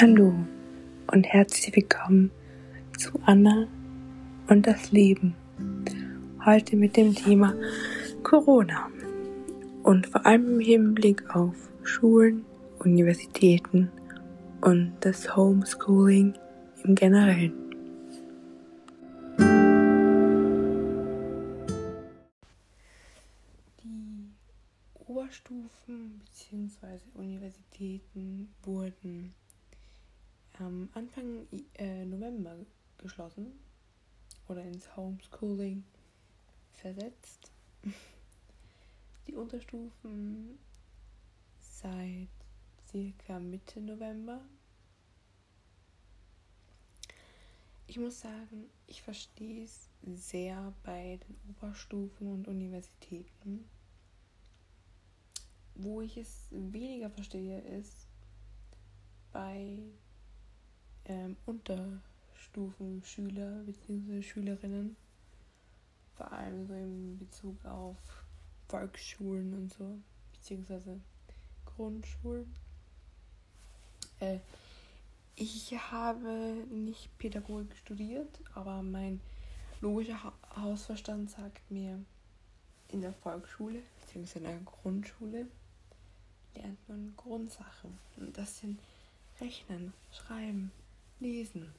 Hallo und herzlich willkommen zu Anna und das Leben. Heute mit dem Thema Corona und vor allem im Hinblick auf Schulen, Universitäten und das Homeschooling im Generellen. Die Oberstufen bzw. Universitäten wurden am Anfang äh, November geschlossen oder ins Homeschooling versetzt. Die Unterstufen seit circa Mitte November. Ich muss sagen, ich verstehe es sehr bei den Oberstufen und Universitäten. Wo ich es weniger verstehe, ist bei ähm, Unterstufenschüler bzw. Schülerinnen, vor allem so in Bezug auf Volksschulen und so, beziehungsweise Grundschulen. Äh, ich habe nicht Pädagogik studiert, aber mein logischer ha Hausverstand sagt mir, in der Volksschule bzw. in der Grundschule lernt man Grundsachen. Und das sind Rechnen, Schreiben, Lesen.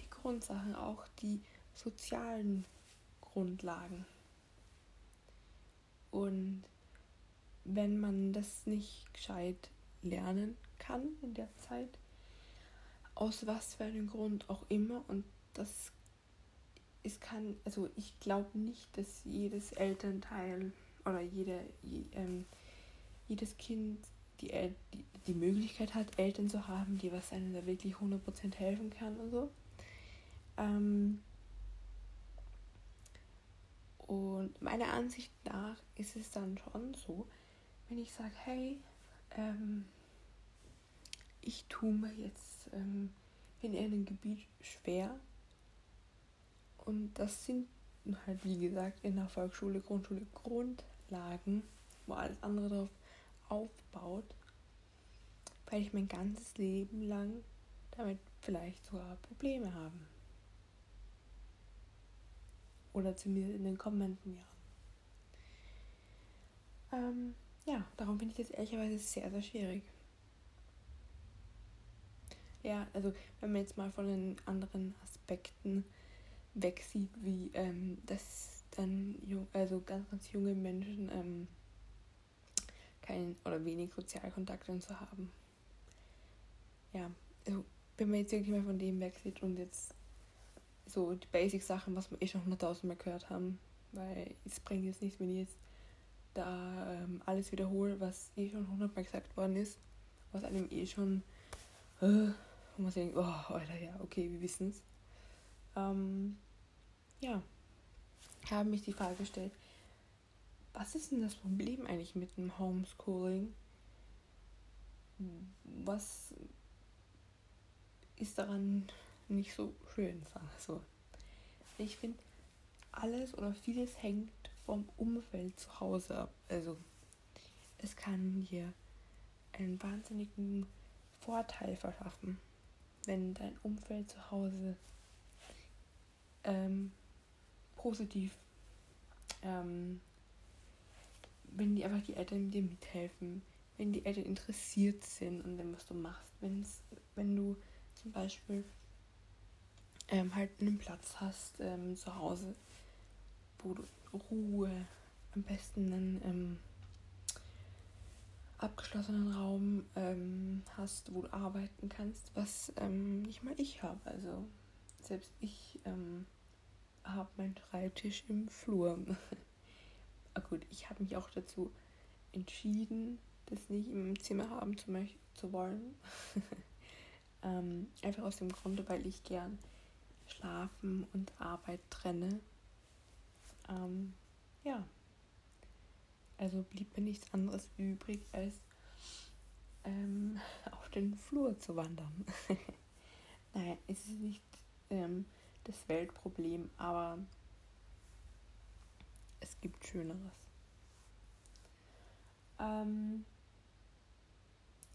Die Grundsachen, auch die sozialen Grundlagen. Und wenn man das nicht gescheit lernen kann in der Zeit, aus was für einem Grund auch immer, und das es kann, also ich glaube nicht, dass jedes Elternteil oder jede, je, ähm, jedes Kind die, El die, die Möglichkeit hat, Eltern zu haben, die was einem da wirklich 100% helfen kann und so. Ähm und meiner Ansicht nach ist es dann schon so, wenn ich sage, hey, ähm, ich tue mir jetzt ähm, in einem Gebiet schwer und das sind halt, wie gesagt, in der Volksschule, Grundschule Grundlagen, wo alles andere drauf aufbaut, weil ich mein ganzes Leben lang damit vielleicht sogar Probleme haben. Oder zumindest in den kommenden Jahren. Ähm, ja, darum finde ich das ehrlicherweise sehr, sehr schwierig. Ja, also wenn man jetzt mal von den anderen Aspekten wegsieht, wie ähm, dass dann also ganz, ganz junge Menschen ähm, kein oder wenig Sozialkontakte zu haben. Ja, also wenn man jetzt wirklich mal von dem wegsieht und jetzt so die Basic-Sachen, was wir eh schon hunderttausendmal gehört haben, weil es bringt jetzt nichts, wenn ich jetzt da ähm, alles wiederhole, was eh schon hundertmal gesagt worden ist, was einem eh schon, äh, wo man denkt, oh, Alter, ja, okay, wir wissen es. Ähm, ja, haben mich die Frage gestellt, was ist denn das Problem eigentlich mit dem Homeschooling? Was ist daran nicht so schön, sagen. Ich finde, alles oder vieles hängt vom Umfeld zu Hause ab. Also, es kann dir einen wahnsinnigen Vorteil verschaffen, wenn dein Umfeld zu Hause ähm, positiv ähm, wenn die einfach die Eltern dir mithelfen, wenn die Eltern interessiert sind an dem, was du machst, wenn's, wenn du zum Beispiel ähm, halt einen Platz hast ähm, zu Hause, wo du Ruhe, am besten einen ähm, abgeschlossenen Raum ähm, hast, wo du arbeiten kannst, was ähm, nicht mal ich habe. Also selbst ich ähm, habe meinen Schreibtisch im Flur. ah gut, ich habe mich auch dazu entschieden, das nicht im Zimmer haben zu, zu wollen. ähm, einfach aus dem Grunde, weil ich gern Schlafen und Arbeit trenne. Ähm, ja. Also blieb mir nichts anderes übrig, als ähm, auf den Flur zu wandern. naja, es ist nicht ähm, das Weltproblem, aber es gibt Schöneres. Ähm,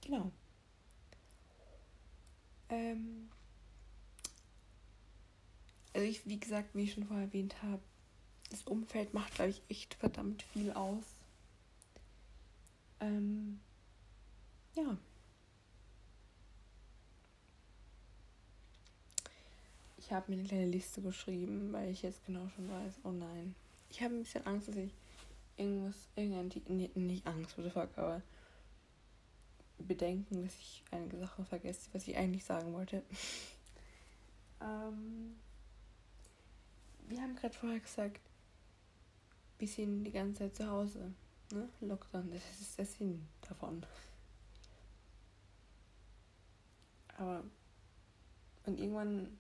genau. Ähm, also ich, wie gesagt, wie ich schon vorher erwähnt habe, das Umfeld macht, glaube ich, echt verdammt viel aus. Ähm, ja. Ich habe mir eine kleine Liste geschrieben, weil ich jetzt genau schon weiß, oh nein. Ich habe ein bisschen Angst, dass ich irgendwas, irgendein, nee, nicht Angst, what the fuck, aber Bedenken, dass ich einige Sachen vergesse, was ich eigentlich sagen wollte. ähm, wir haben gerade vorher gesagt, wir sind die ganze Zeit zu Hause. Ne? Lockdown, das ist der Sinn davon. Aber und irgendwann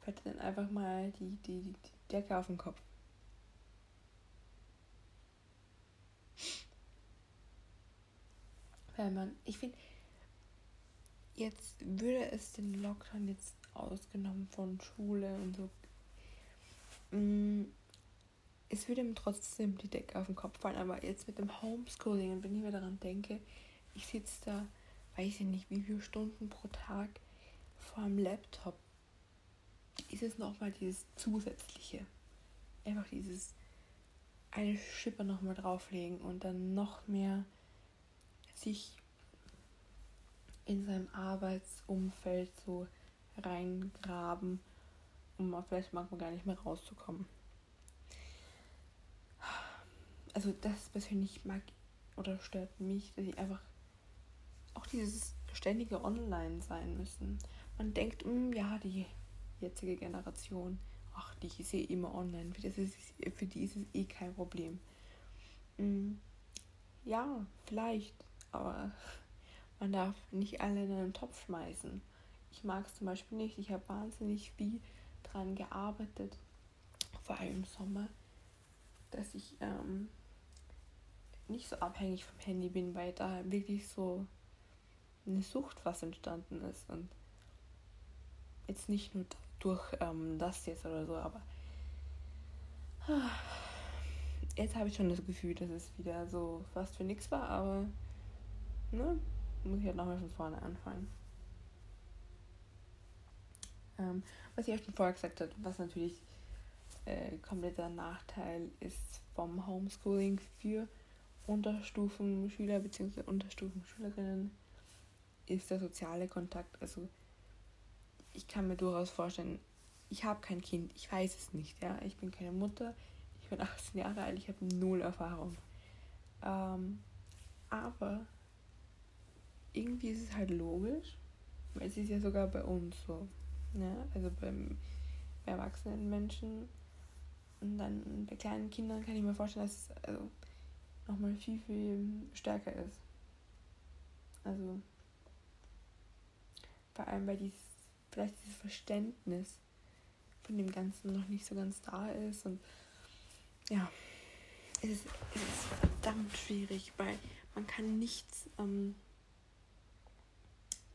fällt dann einfach mal die, die, die Decke auf den Kopf. Weil man, ich finde, jetzt würde es den Lockdown jetzt ausgenommen von Schule und so. Mm, es würde ihm trotzdem die Decke auf den Kopf fallen, aber jetzt mit dem Homeschooling, wenn ich mir daran denke, ich sitze da, weiß ich nicht, wie viele Stunden pro Tag vor dem Laptop, ist es nochmal dieses Zusätzliche. Einfach dieses eine Schippe nochmal drauflegen und dann noch mehr sich in seinem Arbeitsumfeld so reingraben, um vielleicht manchmal gar nicht mehr rauszukommen. Also das persönlich mag oder stört mich, dass ich einfach auch dieses ständige Online sein müssen. Man denkt, mh, hm, ja, die jetzige Generation, ach, die ist eh immer online, für, das ist, für die ist es eh kein Problem. Mhm. Ja, vielleicht, aber man darf nicht alle in einen Topf schmeißen. Ich mag es zum Beispiel nicht. Ich habe wahnsinnig viel dran gearbeitet, vor allem im Sommer, dass ich ähm, nicht so abhängig vom Handy bin, weil da wirklich so eine Sucht was entstanden ist. Und jetzt nicht nur durch ähm, das jetzt oder so, aber jetzt habe ich schon das Gefühl, dass es wieder so fast für nichts war, aber ne, muss ich halt nochmal von vorne anfangen. Ähm, was ich auch schon vorher gesagt habe, was natürlich äh, kompletter Nachteil ist vom Homeschooling für Unterstufenschüler bzw. Unterstufenschülerinnen, ist der soziale Kontakt. Also ich kann mir durchaus vorstellen, ich habe kein Kind, ich weiß es nicht, ja. Ich bin keine Mutter, ich bin 18 Jahre alt, ich habe null Erfahrung. Ähm, aber irgendwie ist es halt logisch, weil es ist ja sogar bei uns so. Ja? Also beim, bei erwachsenen Menschen und dann bei kleinen Kindern kann ich mir vorstellen, dass es also nochmal viel, viel stärker ist. Also vor allem, weil dieses vielleicht dieses Verständnis von dem Ganzen noch nicht so ganz da ist. Und ja, es ist, es ist verdammt schwierig, weil man kann nichts ähm,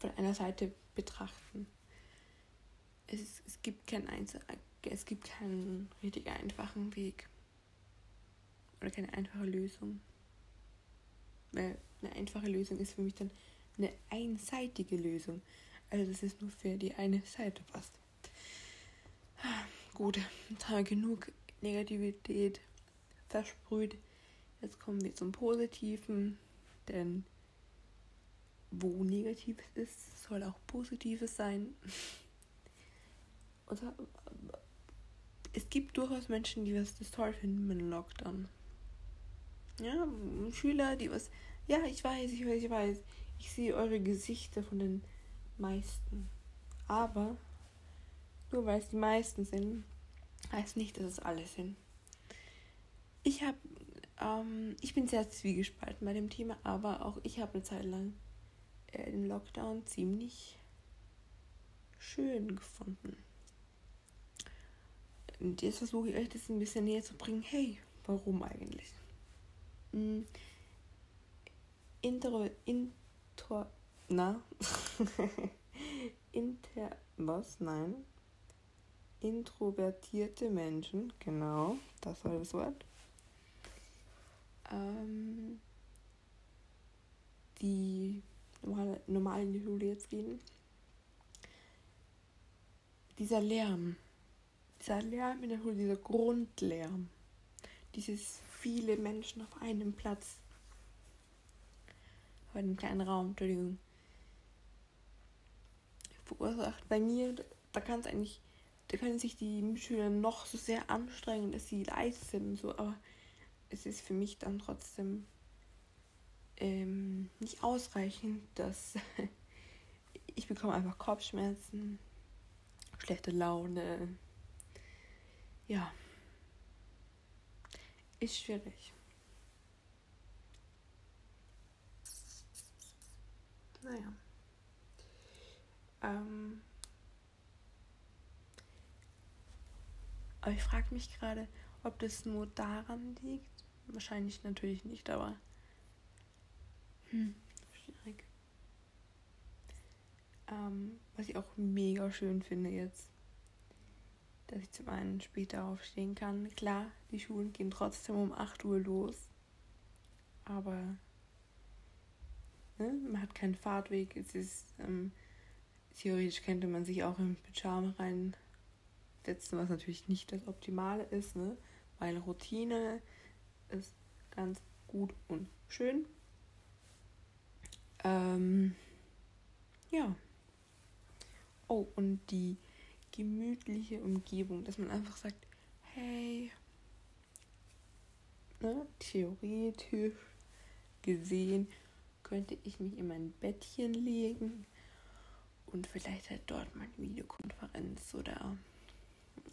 von einer Seite betrachten. Es, es gibt keinen Einzel es gibt keinen richtig einfachen Weg oder keine einfache Lösung. Weil eine einfache Lösung ist für mich dann eine einseitige Lösung. Also dass es nur für die eine Seite passt. Gut, jetzt haben wir genug Negativität versprüht. Jetzt kommen wir zum Positiven, denn wo Negatives ist, soll auch Positives sein. Oder, es gibt durchaus Menschen, die was das toll finden mit Lockdown. Ja, Schüler, die was. Ja, ich weiß, ich weiß, ich weiß. Ich sehe eure Gesichter von den meisten. Aber nur weil es die meisten sind, heißt nicht, dass es alle sind. Ich habe, ähm, ich bin sehr zwiegespalten bei dem Thema, aber auch ich habe eine Zeit lang äh, den Lockdown ziemlich schön gefunden. Und jetzt versuche ich euch das ein bisschen näher zu bringen. Hey, warum eigentlich? Hm. Intro, intro, na? Inter. Was? Nein. Introvertierte Menschen, genau, das war das Wort. Ähm, in die Schule jetzt gehen, dieser Lärm, dieser Lärm in der Schule, dieser Grundlärm, dieses viele Menschen auf einem Platz, auf einem kleinen Raum, Entschuldigung, verursacht bei mir, da kann es eigentlich, da können sich die Mitschüler noch so sehr anstrengen, dass sie leise sind und so, aber es ist für mich dann trotzdem ähm, nicht ausreichend, dass ich bekomme einfach Kopfschmerzen, schlechte Laune. Ja. Ist schwierig. Naja. Ähm, aber ich frage mich gerade, ob das nur daran liegt. Wahrscheinlich natürlich nicht, aber hm, schwierig. Ähm, was ich auch mega schön finde jetzt, dass ich zum einen später aufstehen kann. Klar, die Schulen gehen trotzdem um 8 Uhr los, aber ne, man hat keinen Fahrtweg. Es ist ähm, theoretisch könnte man sich auch im Pyjama reinsetzen, was natürlich nicht das Optimale ist, ne? weil Routine ist ganz gut und schön. Ähm, ja. Oh, und die gemütliche Umgebung, dass man einfach sagt, hey, ne, theoretisch gesehen könnte ich mich in mein Bettchen legen und vielleicht halt dort mal eine Videokonferenz oder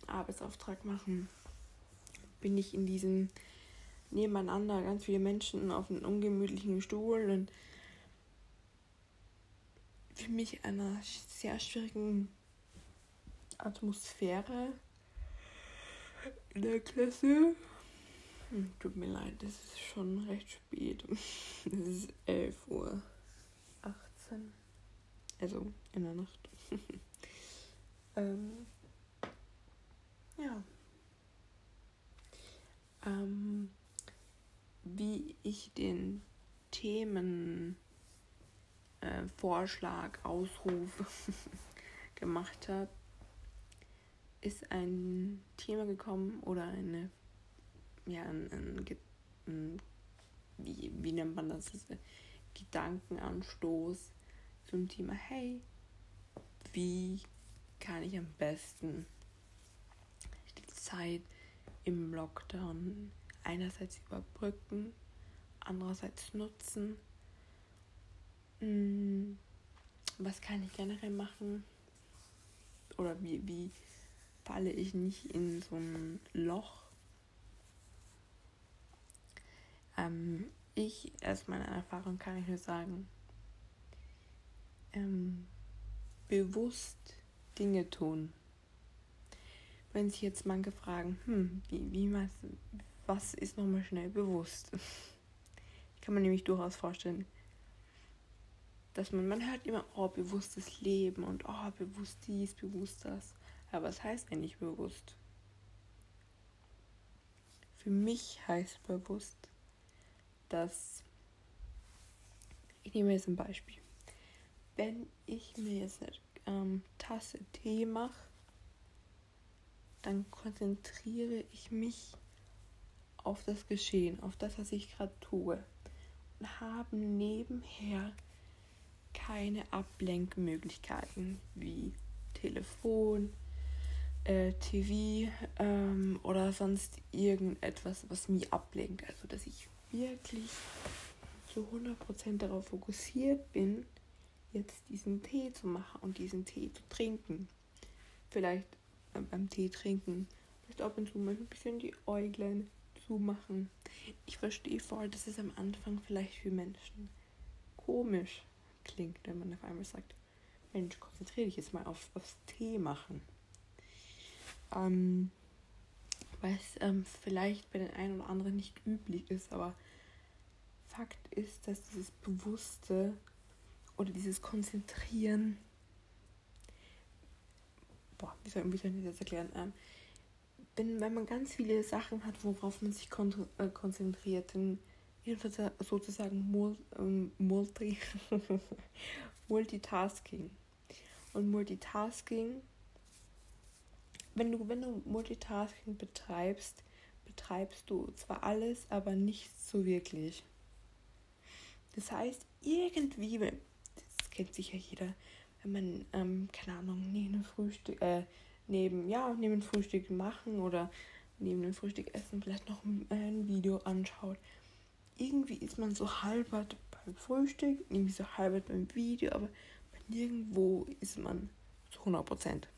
Arbeitsauftrag machen. Bin ich in diesem nebeneinander ganz viele Menschen auf einem ungemütlichen Stuhl und für mich einer sehr schwierigen Atmosphäre in der Klasse. Hm, tut mir leid, es ist schon recht spät. Es ist 11 Uhr 18. Also in der Nacht. ähm, ja. Ähm, wie ich den Themen äh, Vorschlag, Ausruf gemacht habe, ist ein Thema gekommen oder eine, ja, ein, ein, ein wie, wie nennt man das, Gedankenanstoß zum Thema, hey, wie kann ich am besten die Zeit im Lockdown einerseits überbrücken, andererseits nutzen was kann ich generell machen? Oder wie, wie falle ich nicht in so ein Loch? Ähm, ich, aus meiner Erfahrung kann ich nur sagen, ähm, bewusst Dinge tun. Wenn sich jetzt manche fragen, hm, wie, wie was, ist nochmal schnell bewusst? Ich kann man nämlich durchaus vorstellen, dass man, man hört immer, oh, bewusstes Leben und oh, bewusst dies, bewusst das. Aber was heißt eigentlich bewusst? Für mich heißt bewusst, dass, ich nehme jetzt ein Beispiel, wenn ich mir jetzt eine ähm, Tasse Tee mache, dann konzentriere ich mich auf das Geschehen, auf das, was ich gerade tue und habe nebenher keine Ablenkmöglichkeiten wie Telefon, äh, TV ähm, oder sonst irgendetwas, was mich ablenkt. Also, dass ich wirklich zu 100% darauf fokussiert bin, jetzt diesen Tee zu machen und diesen Tee zu trinken. Vielleicht äh, beim Tee trinken, vielleicht ab und zu mal ein bisschen die Äuglein zumachen. Ich verstehe voll, dass es am Anfang vielleicht für Menschen komisch klingt, wenn man auf einmal sagt, Mensch, konzentriere dich jetzt mal auf, aufs Tee machen. Ähm, was ähm, vielleicht bei den einen oder anderen nicht üblich ist, aber Fakt ist, dass dieses Bewusste oder dieses Konzentrieren, boah, wie soll, wie soll ich das jetzt erklären? Ähm, wenn, wenn man ganz viele Sachen hat, worauf man sich äh, konzentriert, dann sozusagen ähm, Multi Multitasking. Und Multitasking wenn du, wenn du Multitasking betreibst, betreibst du zwar alles, aber nichts so wirklich. Das heißt, irgendwie, das kennt sicher jeder, wenn man, ähm, keine Ahnung, neben Frühstück, äh, neben, ja, neben Frühstück machen oder neben dem Frühstück essen vielleicht noch ein Video anschaut. Irgendwie ist man so halber beim Frühstück, irgendwie so halber beim Video, aber nirgendwo ist man zu 100 Prozent.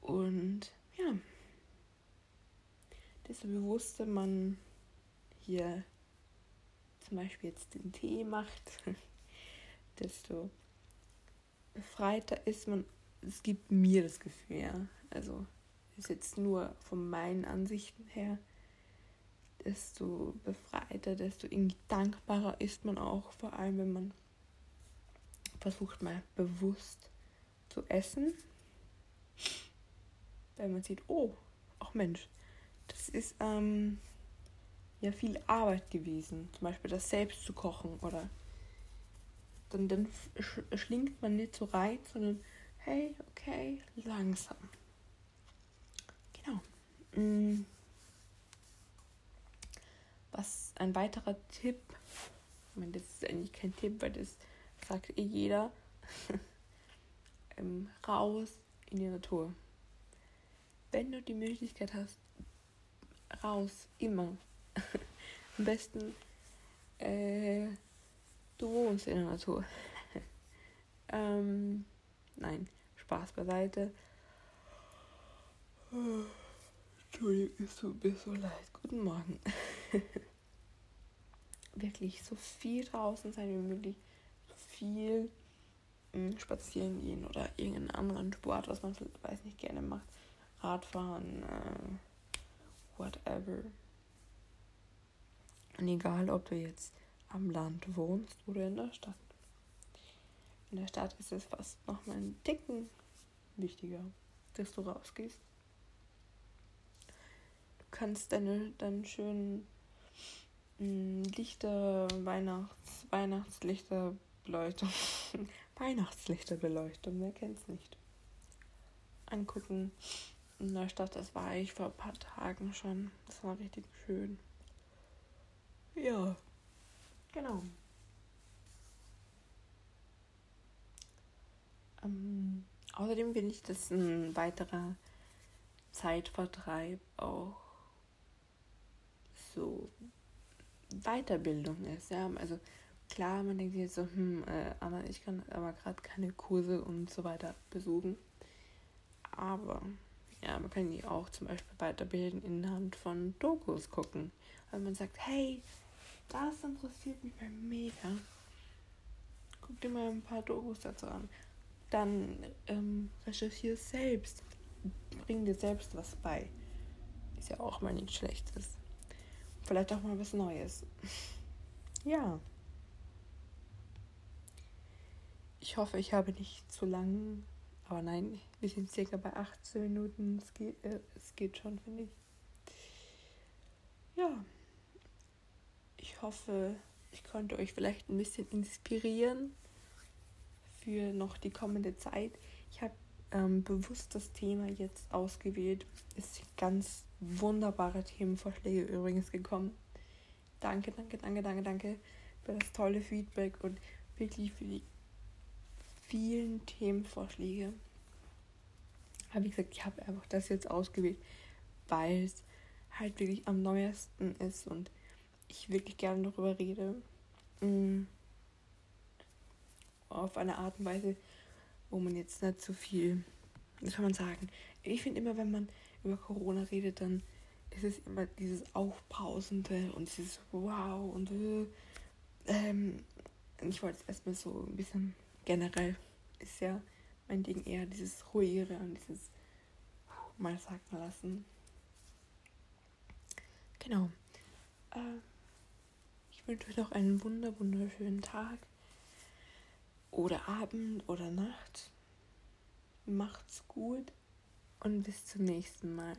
Und ja, desto bewusster man hier zum Beispiel jetzt den Tee macht, desto befreiter ist man. Es gibt mir das Gefühl, ja. Also ist jetzt nur von meinen Ansichten her, desto befreiter, desto irgendwie dankbarer ist man auch, vor allem wenn man versucht mal bewusst zu essen weil man sieht, oh, ach Mensch, das ist ähm, ja viel Arbeit gewesen. Zum Beispiel das selbst zu kochen oder dann, dann sch schlingt man nicht so rein, sondern hey, okay, langsam. Genau. Mm. Was ein weiterer Tipp, ich meine, das ist eigentlich kein Tipp, weil das sagt eh jeder, ähm, raus in die Natur wenn du die Möglichkeit hast, raus, immer. Am besten, äh, du wohnst in der Natur. ähm, nein, Spaß beiseite. Entschuldigung, es tut mir so leid. Guten Morgen. Wirklich so viel draußen sein wie möglich. So viel hm, spazieren gehen oder irgendeinen anderen Sport, was man weiß nicht gerne macht. Radfahren, äh, whatever. Und egal, ob du jetzt am Land wohnst oder in der Stadt. In der Stadt ist es fast noch mal einen Ticken wichtiger, dass du rausgehst. Du kannst deine dann schönen Lichter, Weihnachts, Weihnachtslichterbeleuchtung, Weihnachtslichterbeleuchtung, wer kennt's nicht, angucken in der Stadt. Das war ich vor ein paar Tagen schon. Das war richtig schön. Ja, genau. Ähm, außerdem finde ich, dass ein weiterer Zeitvertreib auch so Weiterbildung ist. Ja, also klar, man denkt jetzt so, hm, äh, aber ich kann aber gerade keine Kurse und so weiter besuchen. Aber ja, man kann die auch zum Beispiel weiterbilden inhand von Dokus gucken. Weil man sagt, hey, das interessiert mich mal mega. Guck dir mal ein paar Dokus dazu an. Dann ähm, recherchiere selbst. Bring dir selbst was bei. Ist ja auch mal nichts Schlechtes. Vielleicht auch mal was Neues. ja. Ich hoffe, ich habe nicht zu lang aber nein, wir sind circa bei 18 Minuten. Es geht, äh, es geht schon, finde ich. Ja. Ich hoffe, ich konnte euch vielleicht ein bisschen inspirieren für noch die kommende Zeit. Ich habe ähm, bewusst das Thema jetzt ausgewählt. Es sind ganz wunderbare Themenvorschläge übrigens gekommen. Danke, danke, danke, danke, danke für das tolle Feedback und wirklich für die vielen Themenvorschläge. Aber wie gesagt, ich habe einfach das jetzt ausgewählt, weil es halt wirklich am neuesten ist und ich wirklich gerne darüber rede. Mm. Auf eine Art und Weise, wo man jetzt nicht so viel, wie soll man sagen, ich finde immer, wenn man über Corona redet, dann ist es immer dieses Aufbrausende und dieses Wow und äh, ähm, ich wollte es erstmal so ein bisschen generell ist ja mein Ding eher dieses ruhigere und dieses mal sagen lassen. Genau. Äh, ich wünsche euch noch einen wunder wunderschönen Tag oder Abend oder Nacht. Macht's gut und bis zum nächsten Mal.